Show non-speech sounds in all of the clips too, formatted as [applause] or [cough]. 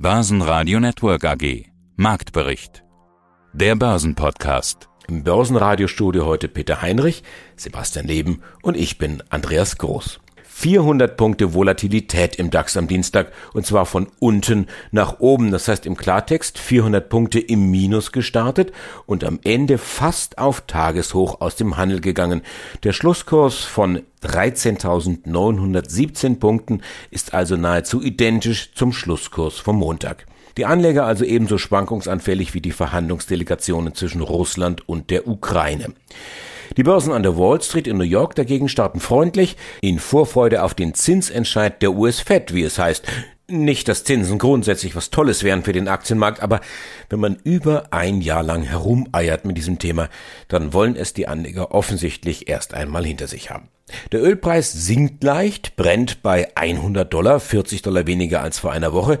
Börsenradio Network AG. Marktbericht. Der Börsenpodcast. Im Börsenradiostudio heute Peter Heinrich, Sebastian Leben und ich bin Andreas Groß. 400 Punkte Volatilität im DAX am Dienstag und zwar von unten nach oben. Das heißt im Klartext 400 Punkte im Minus gestartet und am Ende fast auf Tageshoch aus dem Handel gegangen. Der Schlusskurs von 13.917 Punkten ist also nahezu identisch zum Schlusskurs vom Montag. Die Anleger also ebenso schwankungsanfällig wie die Verhandlungsdelegationen zwischen Russland und der Ukraine. Die Börsen an der Wall Street in New York dagegen starten freundlich in Vorfreude auf den Zinsentscheid der US Fed, wie es heißt. Nicht, dass Zinsen grundsätzlich was Tolles wären für den Aktienmarkt, aber wenn man über ein Jahr lang herumeiert mit diesem Thema, dann wollen es die Anleger offensichtlich erst einmal hinter sich haben. Der Ölpreis sinkt leicht, brennt bei 100 Dollar, 40 Dollar weniger als vor einer Woche.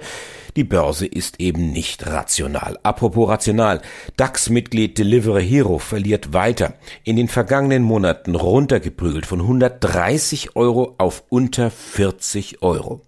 Die Börse ist eben nicht rational. Apropos rational. DAX-Mitglied Delivery Hero verliert weiter. In den vergangenen Monaten runtergeprügelt von 130 Euro auf unter 40 Euro.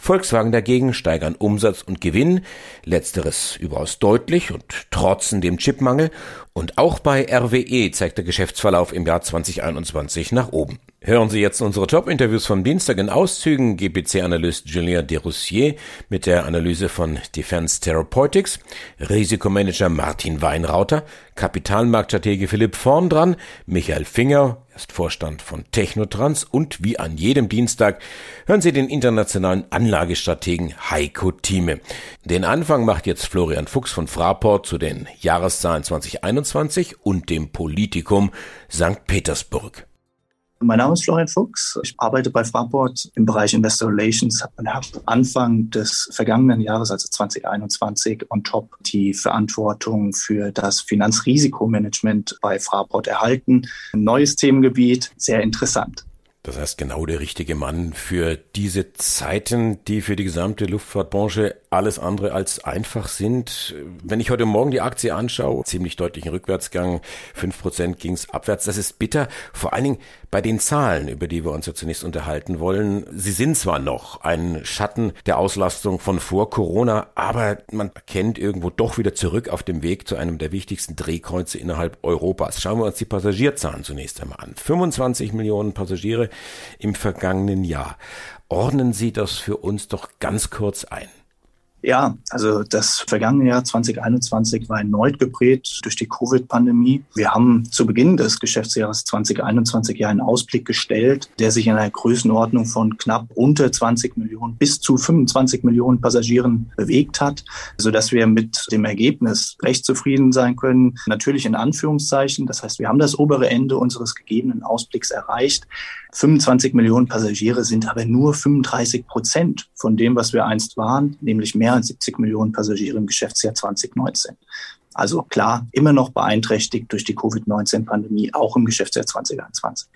Volkswagen dagegen steigern Umsatz und Gewinn, letzteres überaus deutlich und trotzen dem Chipmangel, und auch bei RWE zeigt der Geschäftsverlauf im Jahr 2021 nach oben. Hören Sie jetzt unsere Top-Interviews vom Dienstag in Auszügen. GPC-Analyst Julien Deroussier mit der Analyse von Defense Therapeutics, Risikomanager Martin Weinrauter, Kapitalmarktstratege Philipp Vorn dran, Michael Finger, ist Vorstand von Technotrans und wie an jedem Dienstag hören Sie den internationalen Anlagestrategen Heiko Thieme. Den Anfang macht jetzt Florian Fuchs von Fraport zu den Jahreszahlen 2021 und dem Politikum St. Petersburg. Mein Name ist Florian Fuchs. Ich arbeite bei Fraport im Bereich Investor Relations und habe Anfang des vergangenen Jahres, also 2021, on top die Verantwortung für das Finanzrisikomanagement bei Fraport erhalten. Ein neues Themengebiet, sehr interessant. Das heißt, genau der richtige Mann für diese Zeiten, die für die gesamte Luftfahrtbranche alles andere als einfach sind. Wenn ich heute Morgen die Aktie anschaue, ziemlich deutlichen Rückwärtsgang, fünf Prozent ging es abwärts. Das ist bitter, vor allen Dingen bei den Zahlen, über die wir uns ja zunächst unterhalten wollen. Sie sind zwar noch ein Schatten der Auslastung von vor Corona, aber man erkennt irgendwo doch wieder zurück auf dem Weg zu einem der wichtigsten Drehkreuze innerhalb Europas. Schauen wir uns die Passagierzahlen zunächst einmal an. 25 Millionen Passagiere im vergangenen Jahr. Ordnen Sie das für uns doch ganz kurz ein. Ja, also das vergangene Jahr 2021 war erneut geprägt durch die Covid-Pandemie. Wir haben zu Beginn des Geschäftsjahres 2021 ja einen Ausblick gestellt, der sich in einer Größenordnung von knapp unter 20 Millionen bis zu 25 Millionen Passagieren bewegt hat, sodass wir mit dem Ergebnis recht zufrieden sein können. Natürlich in Anführungszeichen. Das heißt, wir haben das obere Ende unseres gegebenen Ausblicks erreicht. 25 Millionen Passagiere sind aber nur 35 Prozent von dem, was wir einst waren, nämlich mehr als 70 Millionen Passagiere im Geschäftsjahr 2019. Also klar, immer noch beeinträchtigt durch die Covid-19-Pandemie, auch im Geschäftsjahr 2021.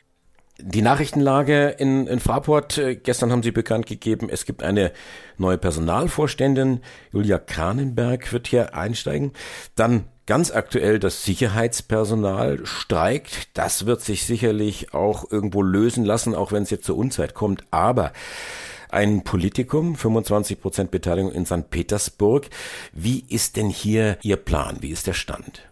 Die Nachrichtenlage in, in Fraport, äh, gestern haben Sie bekannt gegeben, es gibt eine neue Personalvorständin, Julia Kranenberg wird hier einsteigen. Dann Ganz aktuell das Sicherheitspersonal streikt. Das wird sich sicherlich auch irgendwo lösen lassen, auch wenn es jetzt zur Unzeit kommt. Aber ein Politikum, 25 Prozent Beteiligung in St. Petersburg. Wie ist denn hier Ihr Plan? Wie ist der Stand?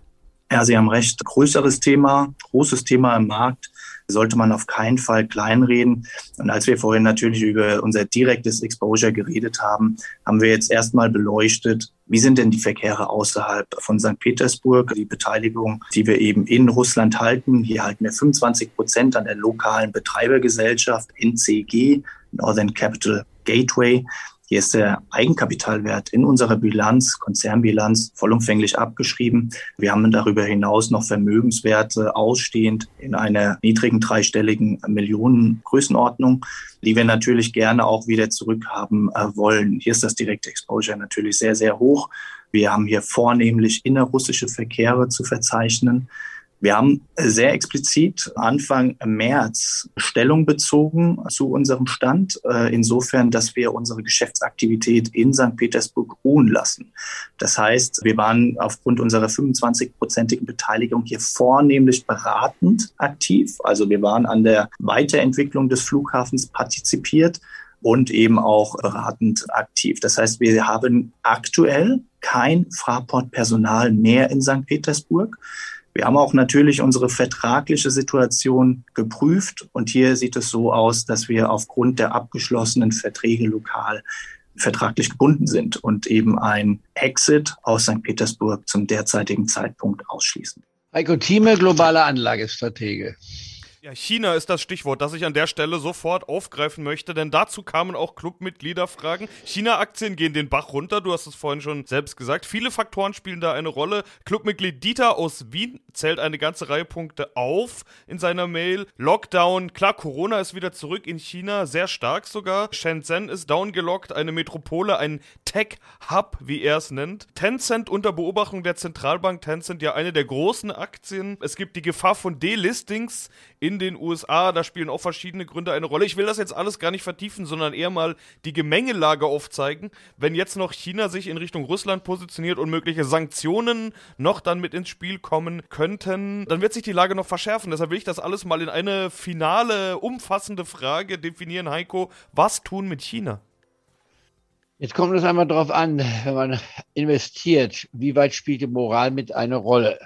Ja, Sie haben recht. Größeres Thema, großes Thema im Markt sollte man auf keinen Fall kleinreden. Und als wir vorhin natürlich über unser direktes Exposure geredet haben, haben wir jetzt erstmal beleuchtet, wie sind denn die Verkehre außerhalb von St. Petersburg, die Beteiligung, die wir eben in Russland halten. Hier halten wir 25 Prozent an der lokalen Betreibergesellschaft NCG, Northern Capital Gateway. Hier ist der Eigenkapitalwert in unserer Bilanz, Konzernbilanz, vollumfänglich abgeschrieben. Wir haben darüber hinaus noch Vermögenswerte ausstehend in einer niedrigen dreistelligen Millionengrößenordnung, die wir natürlich gerne auch wieder zurückhaben äh, wollen. Hier ist das direkte Exposure natürlich sehr, sehr hoch. Wir haben hier vornehmlich innerrussische Verkehre zu verzeichnen. Wir haben sehr explizit Anfang März Stellung bezogen zu unserem Stand, äh, insofern, dass wir unsere Geschäftsaktivität in St. Petersburg ruhen lassen. Das heißt, wir waren aufgrund unserer 25-prozentigen Beteiligung hier vornehmlich beratend aktiv. Also wir waren an der Weiterentwicklung des Flughafens partizipiert und eben auch beratend aktiv. Das heißt, wir haben aktuell kein Fraport-Personal mehr in St. Petersburg. Wir haben auch natürlich unsere vertragliche Situation geprüft und hier sieht es so aus, dass wir aufgrund der abgeschlossenen Verträge lokal vertraglich gebunden sind und eben ein Exit aus St. Petersburg zum derzeitigen Zeitpunkt ausschließen. Heiko Thieme, globale Anlagestratege. Ja, China ist das Stichwort, das ich an der Stelle sofort aufgreifen möchte, denn dazu kamen auch Clubmitgliederfragen. China-Aktien gehen den Bach runter, du hast es vorhin schon selbst gesagt. Viele Faktoren spielen da eine Rolle. Clubmitglied Dieter aus Wien zählt eine ganze Reihe Punkte auf in seiner Mail. Lockdown, klar, Corona ist wieder zurück in China, sehr stark sogar. Shenzhen ist downgelockt, eine Metropole, ein Tech-Hub, wie er es nennt. Tencent unter Beobachtung der Zentralbank Tencent ja eine der großen Aktien. Es gibt die Gefahr von Delistings in in den USA. Da spielen auch verschiedene Gründe eine Rolle. Ich will das jetzt alles gar nicht vertiefen, sondern eher mal die Gemengelage aufzeigen. Wenn jetzt noch China sich in Richtung Russland positioniert und mögliche Sanktionen noch dann mit ins Spiel kommen könnten, dann wird sich die Lage noch verschärfen. Deshalb will ich das alles mal in eine finale, umfassende Frage definieren, Heiko. Was tun mit China? Jetzt kommt es einmal darauf an, wenn man investiert, wie weit spielt die Moral mit eine Rolle?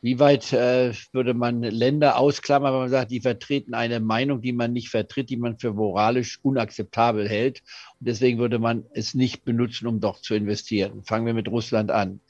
Wie weit äh, würde man Länder ausklammern, wenn man sagt, die vertreten eine Meinung, die man nicht vertritt, die man für moralisch unakzeptabel hält? Deswegen würde man es nicht benutzen, um doch zu investieren. Fangen wir mit Russland an.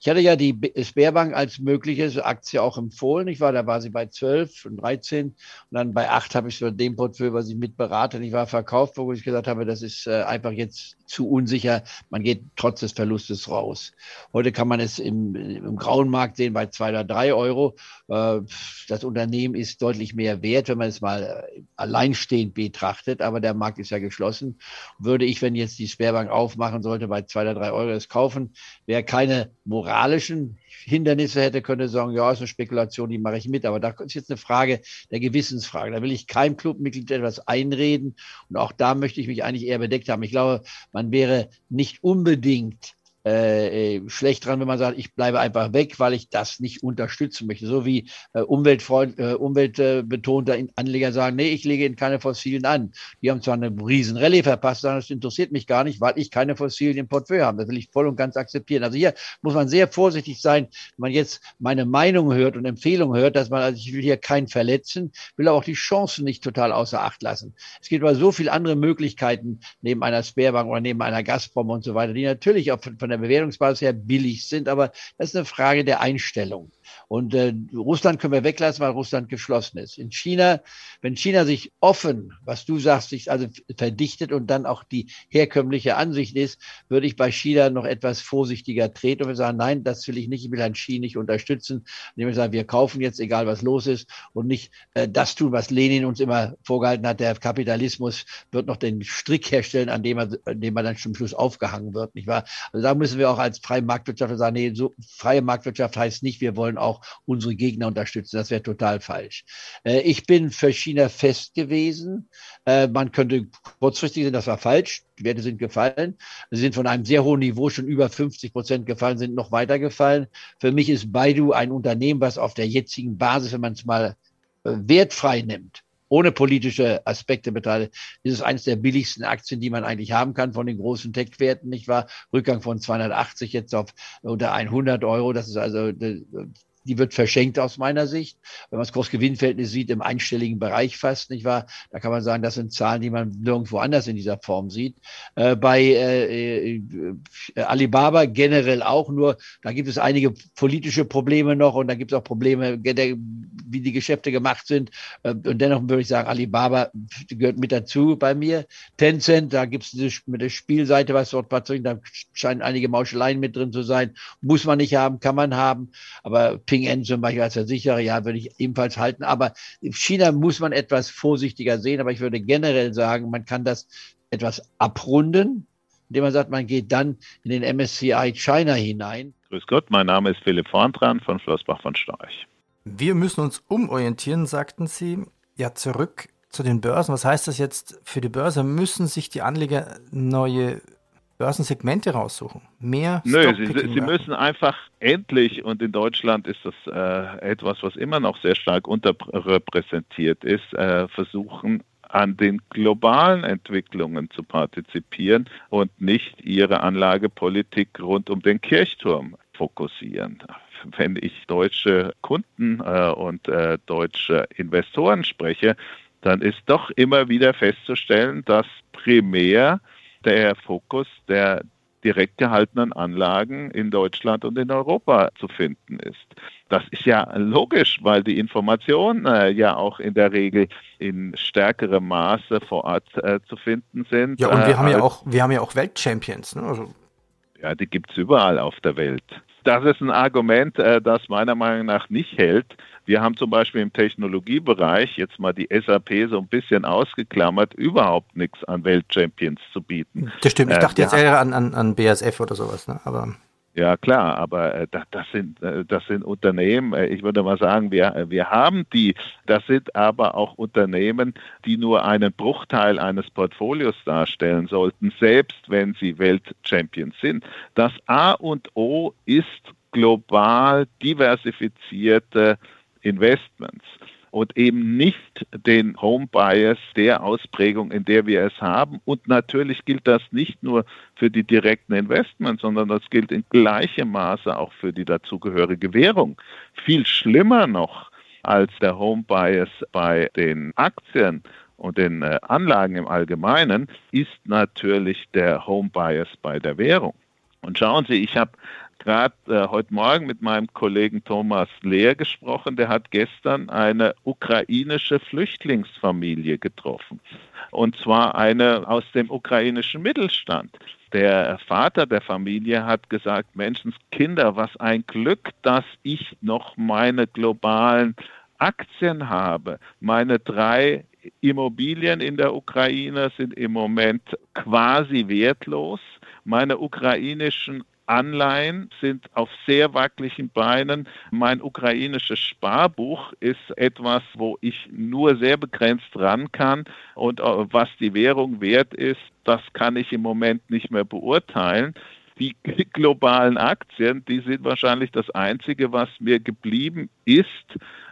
Ich hatte ja die Sperrbank als mögliche Aktie auch empfohlen. Ich war, da war sie bei 12 und 13 und dann bei 8 habe ich so dem Portfolio, was ich mitberate. Ich war verkauft, wo ich gesagt habe, das ist äh, einfach jetzt zu unsicher. Man geht trotz des Verlustes raus. Heute kann man es im, im grauen Markt sehen bei zwei oder drei Euro. Äh, das Unternehmen ist deutlich mehr wert, wenn man es mal äh, alleinstehend betrachtet. Aber der Markt ist ja geschlossen. Würde ich, wenn jetzt die Sperrbank aufmachen sollte, bei zwei oder drei Euro es kaufen, wäre keine moralischen Hindernisse hätte, könnte sagen, ja, ist eine Spekulation, die mache ich mit. Aber da ist jetzt eine Frage der Gewissensfrage. Da will ich keinem Clubmitglied etwas einreden. Und auch da möchte ich mich eigentlich eher bedeckt haben. Ich glaube, man wäre nicht unbedingt äh, äh, schlecht dran, wenn man sagt, ich bleibe einfach weg, weil ich das nicht unterstützen möchte. So wie äh, Umweltfreund, äh, umweltbetonter Anleger sagen, nee, ich lege in keine Fossilen an. Die haben zwar eine riesen Rallye verpasst, sondern das interessiert mich gar nicht, weil ich keine Fossilen im Portfolio habe. Das will ich voll und ganz akzeptieren. Also hier muss man sehr vorsichtig sein, wenn man jetzt meine Meinung hört und Empfehlungen hört, dass man, also ich will hier keinen verletzen, will aber auch die Chancen nicht total außer Acht lassen. Es gibt aber so viele andere Möglichkeiten neben einer Sperrbank oder neben einer Gazprom und so weiter, die natürlich auch von, von der Bewertungsbasis her billig sind, aber das ist eine Frage der Einstellung. Und äh, Russland können wir weglassen, weil Russland geschlossen ist. In China, wenn China sich offen, was du sagst, sich also verdichtet und dann auch die herkömmliche Ansicht ist, würde ich bei China noch etwas vorsichtiger treten und wir sagen, nein, das will ich nicht, ich will Herrn Xi nicht unterstützen. Indem wir sagen, wir kaufen jetzt, egal was los ist, und nicht äh, das tun, was Lenin uns immer vorgehalten hat. Der Kapitalismus wird noch den Strick herstellen, an dem er, an dem er dann zum Schluss aufgehangen wird, nicht wahr? Also da müssen wir auch als freie Marktwirtschaft sagen, nee, so freie Marktwirtschaft heißt nicht, wir wollen auch unsere Gegner unterstützen. Das wäre total falsch. Äh, ich bin für China fest gewesen. Äh, man könnte kurzfristig sehen, das war falsch. Die Werte sind gefallen. Sie sind von einem sehr hohen Niveau schon über 50 Prozent gefallen, sind noch weiter gefallen. Für mich ist Baidu ein Unternehmen, was auf der jetzigen Basis, wenn man es mal äh, wertfrei nimmt, ohne politische Aspekte beteiligt. Ist eines der billigsten Aktien, die man eigentlich haben kann von den großen Tech-Werten, nicht wahr? Rückgang von 280 jetzt auf unter 100 Euro. Das ist also die wird verschenkt aus meiner Sicht. Wenn man das Kursgewinnverhältnis sieht, im einstelligen Bereich fast, nicht wahr? Da kann man sagen, das sind Zahlen, die man nirgendwo anders in dieser Form sieht. Äh, bei äh, äh, Alibaba generell auch, nur da gibt es einige politische Probleme noch und da gibt es auch Probleme, wie die Geschäfte gemacht sind. Äh, und dennoch würde ich sagen, Alibaba gehört mit dazu bei mir. Tencent, da gibt es diese mit der Spielseite, was dort passiert, da scheinen einige Mauscheleien mit drin zu sein. Muss man nicht haben, kann man haben. Aber Ping An zum Beispiel als Versicherer, ja, würde ich ebenfalls halten. Aber China muss man etwas vorsichtiger sehen. Aber ich würde generell sagen, man kann das etwas abrunden, indem man sagt, man geht dann in den MSCI China hinein. Grüß Gott, mein Name ist Philipp Vorntran von Flossbach von Storch. Wir müssen uns umorientieren, sagten Sie. Ja, zurück zu den Börsen. Was heißt das jetzt für die Börse? Müssen sich die Anleger neue Börsensegmente raussuchen. Mehr Nö, sie, sie müssen einfach endlich, und in Deutschland ist das äh, etwas, was immer noch sehr stark unterrepräsentiert ist, äh, versuchen, an den globalen Entwicklungen zu partizipieren und nicht ihre Anlagepolitik rund um den Kirchturm fokussieren. Wenn ich deutsche Kunden äh, und äh, deutsche Investoren spreche, dann ist doch immer wieder festzustellen, dass primär der Fokus der direkt gehaltenen Anlagen in Deutschland und in Europa zu finden ist. Das ist ja logisch, weil die Informationen äh, ja auch in der Regel in stärkerem Maße vor Ort äh, zu finden sind. Ja, und wir äh, haben ja auch, wir haben ja auch Weltchampions. Ne? Also ja, die gibt es überall auf der Welt. Das ist ein Argument, äh, das meiner Meinung nach nicht hält. Wir haben zum Beispiel im Technologiebereich jetzt mal die SAP so ein bisschen ausgeklammert, überhaupt nichts an Weltchampions zu bieten. Das stimmt. Ich äh, dachte äh, jetzt eher an, an, an BASF oder sowas, ne? aber. Ja, klar, aber äh, das, sind, äh, das sind Unternehmen, äh, ich würde mal sagen, wir, wir haben die, das sind aber auch Unternehmen, die nur einen Bruchteil eines Portfolios darstellen sollten, selbst wenn sie Weltchampions sind. Das A und O ist global diversifizierte Investments und eben nicht den Home Bias der Ausprägung, in der wir es haben. Und natürlich gilt das nicht nur für die direkten Investments, sondern das gilt in gleichem Maße auch für die dazugehörige Währung. Viel schlimmer noch als der Home Bias bei den Aktien und den äh, Anlagen im Allgemeinen ist natürlich der Home Bias bei der Währung. Und schauen Sie, ich habe gerade äh, heute Morgen mit meinem Kollegen Thomas Lehr gesprochen. Der hat gestern eine ukrainische Flüchtlingsfamilie getroffen. Und zwar eine aus dem ukrainischen Mittelstand. Der Vater der Familie hat gesagt, Menschenskinder, was ein Glück, dass ich noch meine globalen Aktien habe. Meine drei Immobilien in der Ukraine sind im Moment quasi wertlos. Meine ukrainischen Anleihen sind auf sehr wackeligen Beinen. Mein ukrainisches Sparbuch ist etwas, wo ich nur sehr begrenzt ran kann. Und äh, was die Währung wert ist, das kann ich im Moment nicht mehr beurteilen. Die globalen Aktien, die sind wahrscheinlich das Einzige, was mir geblieben ist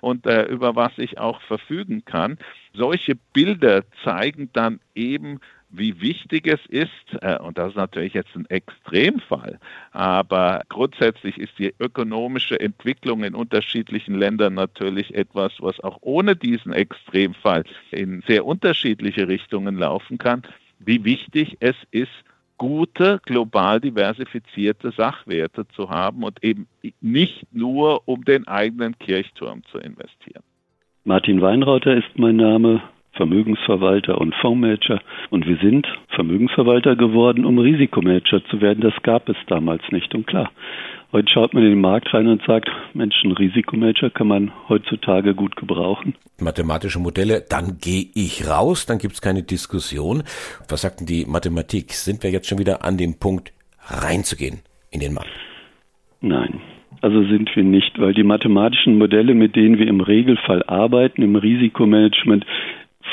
und äh, über was ich auch verfügen kann. Solche Bilder zeigen dann eben, wie wichtig es ist, äh, und das ist natürlich jetzt ein Extremfall, aber grundsätzlich ist die ökonomische Entwicklung in unterschiedlichen Ländern natürlich etwas, was auch ohne diesen Extremfall in sehr unterschiedliche Richtungen laufen kann, wie wichtig es ist, gute, global diversifizierte Sachwerte zu haben und eben nicht nur um den eigenen Kirchturm zu investieren. Martin Weinrauter ist mein Name. Vermögensverwalter und Fondsmanager. Und wir sind Vermögensverwalter geworden, um Risikomanager zu werden. Das gab es damals nicht. Und klar, heute schaut man in den Markt rein und sagt, Mensch, ein Risikomanager kann man heutzutage gut gebrauchen. Mathematische Modelle, dann gehe ich raus, dann gibt es keine Diskussion. Was sagt denn die Mathematik? Sind wir jetzt schon wieder an dem Punkt, reinzugehen in den Markt? Nein, also sind wir nicht, weil die mathematischen Modelle, mit denen wir im Regelfall arbeiten, im Risikomanagement,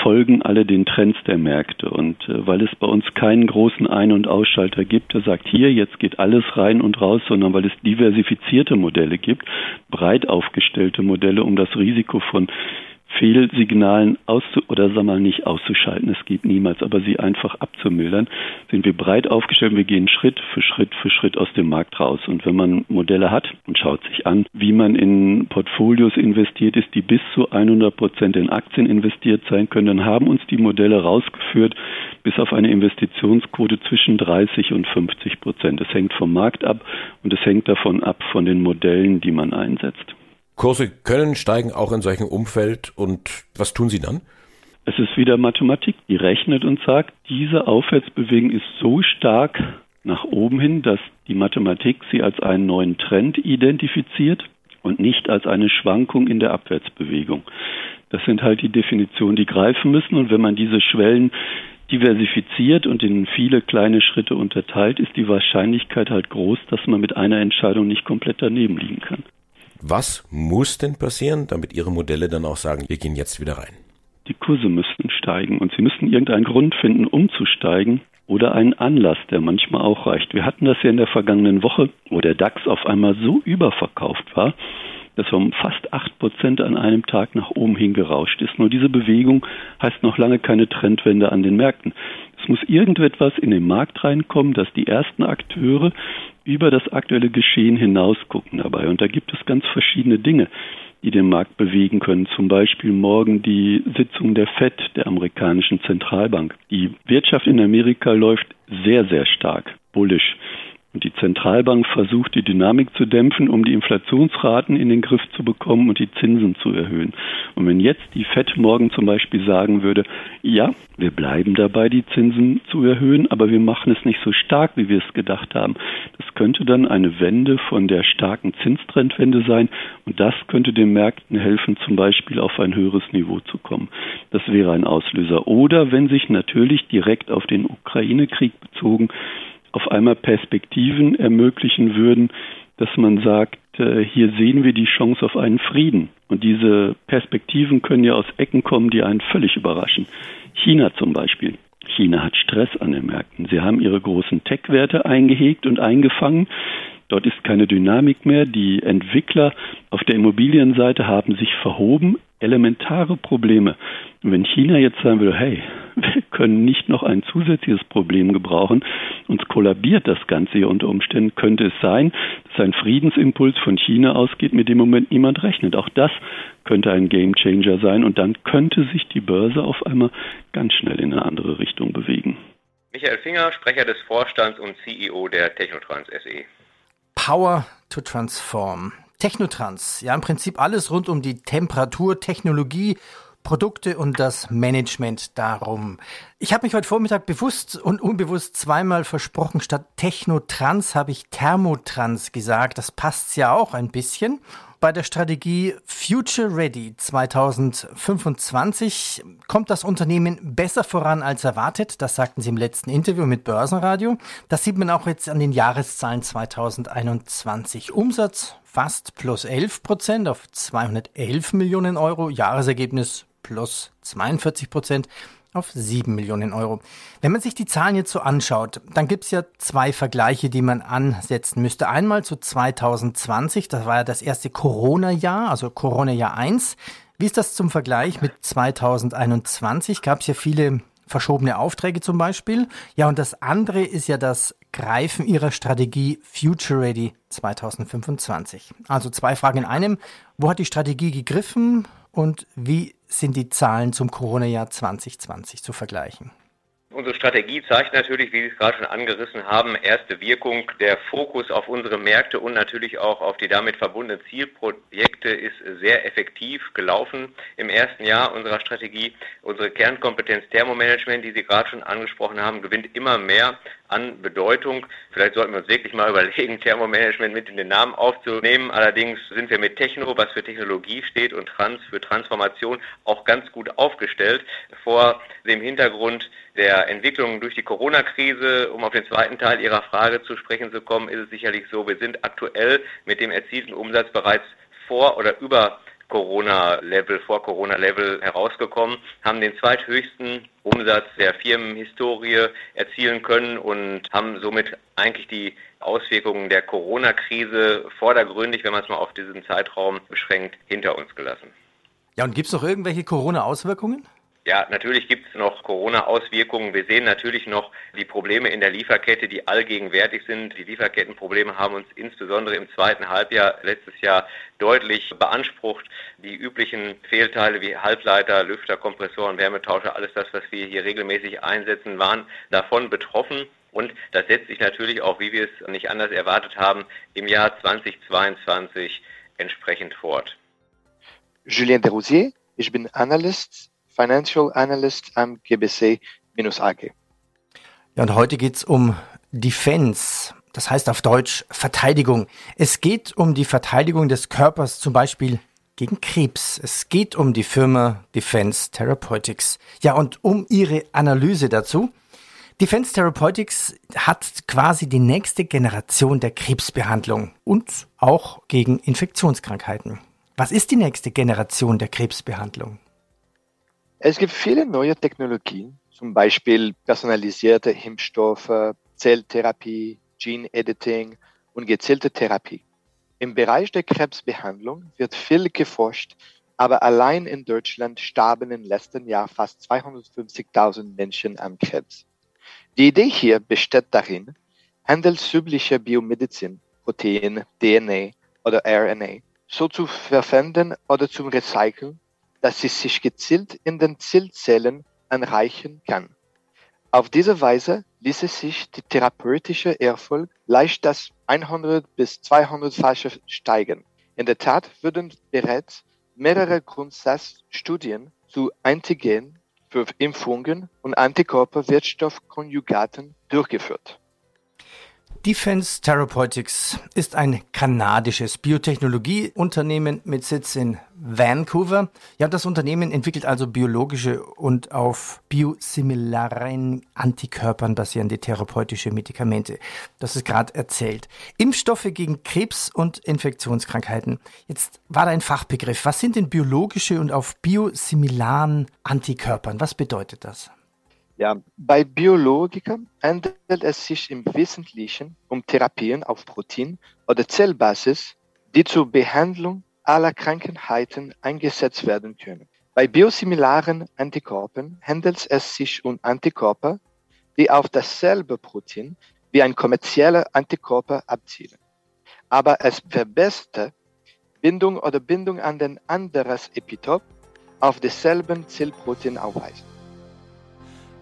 folgen alle den Trends der Märkte. Und äh, weil es bei uns keinen großen Ein- und Ausschalter gibt, der sagt, hier, jetzt geht alles rein und raus, sondern weil es diversifizierte Modelle gibt, breit aufgestellte Modelle, um das Risiko von Fehlsignalen auszu oder sag mal nicht auszuschalten, es geht niemals, aber sie einfach abzumildern, sind wir breit aufgestellt. Wir gehen Schritt für Schritt für Schritt aus dem Markt raus. Und wenn man Modelle hat und schaut sich an, wie man in Portfolios investiert ist, die bis zu 100 Prozent in Aktien investiert sein können, dann haben uns die Modelle rausgeführt bis auf eine Investitionsquote zwischen 30 und 50 Prozent. Es hängt vom Markt ab und es hängt davon ab von den Modellen, die man einsetzt. Kurse können steigen auch in solchem Umfeld und was tun Sie dann? Es ist wieder Mathematik, die rechnet und sagt, diese Aufwärtsbewegung ist so stark nach oben hin, dass die Mathematik sie als einen neuen Trend identifiziert und nicht als eine Schwankung in der Abwärtsbewegung. Das sind halt die Definitionen, die greifen müssen. Und wenn man diese Schwellen diversifiziert und in viele kleine Schritte unterteilt, ist die Wahrscheinlichkeit halt groß, dass man mit einer Entscheidung nicht komplett daneben liegen kann. Was muss denn passieren, damit Ihre Modelle dann auch sagen, wir gehen jetzt wieder rein? Die Kurse müssten steigen und Sie müssten irgendeinen Grund finden, umzusteigen oder einen Anlass, der manchmal auch reicht. Wir hatten das ja in der vergangenen Woche, wo der DAX auf einmal so überverkauft war, das um fast 8 Prozent an einem Tag nach oben hingerauscht ist. Nur diese Bewegung heißt noch lange keine Trendwende an den Märkten. Es muss irgendetwas in den Markt reinkommen, dass die ersten Akteure über das aktuelle Geschehen hinaus gucken dabei. Und da gibt es ganz verschiedene Dinge die den Markt bewegen können. Zum Beispiel morgen die Sitzung der FED, der amerikanischen Zentralbank. Die Wirtschaft in Amerika läuft sehr, sehr stark bullisch. Und die Zentralbank versucht, die Dynamik zu dämpfen, um die Inflationsraten in den Griff zu bekommen und die Zinsen zu erhöhen. Und wenn jetzt die FED morgen zum Beispiel sagen würde, ja, wir bleiben dabei, die Zinsen zu erhöhen, aber wir machen es nicht so stark, wie wir es gedacht haben. Das könnte dann eine Wende von der starken Zinstrendwende sein und das könnte den Märkten helfen, zum Beispiel auf ein höheres Niveau zu kommen. Das wäre ein Auslöser. Oder wenn sich natürlich direkt auf den Ukraine-Krieg bezogen auf einmal Perspektiven ermöglichen würden, dass man sagt, äh, hier sehen wir die Chance auf einen Frieden. Und diese Perspektiven können ja aus Ecken kommen, die einen völlig überraschen. China zum Beispiel. China hat Stress an den Märkten. Sie haben ihre großen Tech-Werte eingehegt und eingefangen. Dort ist keine Dynamik mehr. Die Entwickler auf der Immobilienseite haben sich verhoben. Elementare Probleme. Und wenn China jetzt sagen würde, hey, wir [laughs] können nicht noch ein zusätzliches Problem gebrauchen, uns kollabiert das Ganze hier unter Umständen, könnte es sein, dass ein Friedensimpuls von China ausgeht, mit dem Moment niemand rechnet. Auch das könnte ein Gamechanger sein und dann könnte sich die Börse auf einmal ganz schnell in eine andere Richtung bewegen. Michael Finger, Sprecher des Vorstands und CEO der Technotrans SE. Power to Transform. Technotrans, ja im Prinzip alles rund um die Temperatur, Technologie, Produkte und das Management darum. Ich habe mich heute Vormittag bewusst und unbewusst zweimal versprochen, statt Technotrans habe ich Thermotrans gesagt. Das passt ja auch ein bisschen bei der Strategie Future Ready 2025 kommt das Unternehmen besser voran als erwartet. Das sagten Sie im letzten Interview mit Börsenradio. Das sieht man auch jetzt an den Jahreszahlen 2021. Umsatz fast plus 11 Prozent auf 211 Millionen Euro. Jahresergebnis plus 42 Prozent auf 7 Millionen Euro. Wenn man sich die Zahlen jetzt so anschaut, dann gibt es ja zwei Vergleiche, die man ansetzen müsste. Einmal zu 2020, das war ja das erste Corona-Jahr, also Corona-Jahr 1. Wie ist das zum Vergleich mit 2021? Gab es ja viele verschobene Aufträge zum Beispiel. Ja, und das andere ist ja das Greifen ihrer Strategie Future Ready 2025. Also zwei Fragen in einem. Wo hat die Strategie gegriffen und wie sind die Zahlen zum Corona-Jahr 2020 zu vergleichen? Unsere Strategie zeigt natürlich, wie Sie es gerade schon angerissen haben, erste Wirkung. Der Fokus auf unsere Märkte und natürlich auch auf die damit verbundenen Zielprojekte ist sehr effektiv gelaufen im ersten Jahr unserer Strategie. Unsere Kernkompetenz Thermomanagement, die Sie gerade schon angesprochen haben, gewinnt immer mehr an Bedeutung. Vielleicht sollten wir uns wirklich mal [laughs] überlegen, Thermomanagement mit in den Namen aufzunehmen. Allerdings sind wir mit Techno, was für Technologie steht, und Trans für Transformation auch ganz gut aufgestellt. Vor dem Hintergrund der Entwicklung durch die Corona-Krise, um auf den zweiten Teil Ihrer Frage zu sprechen zu kommen, ist es sicherlich so, wir sind aktuell mit dem erzielten Umsatz bereits vor oder über Corona-Level, vor Corona-Level herausgekommen, haben den zweithöchsten Umsatz der Firmenhistorie erzielen können und haben somit eigentlich die Auswirkungen der Corona-Krise vordergründig, wenn man es mal auf diesen Zeitraum beschränkt, hinter uns gelassen. Ja, und gibt es noch irgendwelche Corona-Auswirkungen? Ja, natürlich gibt es noch Corona-Auswirkungen. Wir sehen natürlich noch die Probleme in der Lieferkette, die allgegenwärtig sind. Die Lieferkettenprobleme haben uns insbesondere im zweiten Halbjahr letztes Jahr deutlich beansprucht. Die üblichen Fehlteile wie Halbleiter, Lüfter, Kompressoren, Wärmetauscher, alles das, was wir hier regelmäßig einsetzen, waren davon betroffen. Und das setzt sich natürlich auch, wie wir es nicht anders erwartet haben, im Jahr 2022 entsprechend fort. Julien Desrosiers, ich bin Analyst Financial Analyst am GBC-AG. Ja, und heute geht es um Defense. Das heißt auf Deutsch Verteidigung. Es geht um die Verteidigung des Körpers, zum Beispiel gegen Krebs. Es geht um die Firma Defense Therapeutics. Ja, und um ihre Analyse dazu. Defense Therapeutics hat quasi die nächste Generation der Krebsbehandlung und auch gegen Infektionskrankheiten. Was ist die nächste Generation der Krebsbehandlung? Es gibt viele neue Technologien, zum Beispiel personalisierte Impfstoffe, Zelltherapie, Gene Editing und gezielte Therapie. Im Bereich der Krebsbehandlung wird viel geforscht, aber allein in Deutschland starben im letzten Jahr fast 250.000 Menschen am Krebs. Die Idee hier besteht darin, handelsübliche Biomedizin, Protein, DNA oder RNA so zu verwenden oder zum Recyceln, dass sie sich gezielt in den Zielzellen anreichen kann. Auf diese Weise ließe sich die therapeutische Erfolg leicht das 100 bis 200-fache steigern. In der Tat würden bereits mehrere Grundsatzstudien zu Antigen für Impfungen und Antikörperwirkstoffkonjugaten durchgeführt. Defense Therapeutics ist ein kanadisches Biotechnologieunternehmen mit Sitz in Vancouver. Ja, das Unternehmen entwickelt also biologische und auf biosimilaren Antikörpern basierende therapeutische Medikamente. Das ist gerade erzählt. Impfstoffe gegen Krebs und Infektionskrankheiten. Jetzt war da ein Fachbegriff. Was sind denn biologische und auf biosimilaren Antikörpern? Was bedeutet das? Ja, bei Biologika handelt es sich im Wesentlichen um Therapien auf Protein- oder Zellbasis, die zur Behandlung aller Krankheiten eingesetzt werden können. Bei biosimilaren Antikörpern handelt es sich um Antikörper, die auf dasselbe Protein wie ein kommerzieller Antikörper abzielen, aber es verbesserte Bindung oder Bindung an den anderes Epitop auf desselben Zellprotein aufweisen.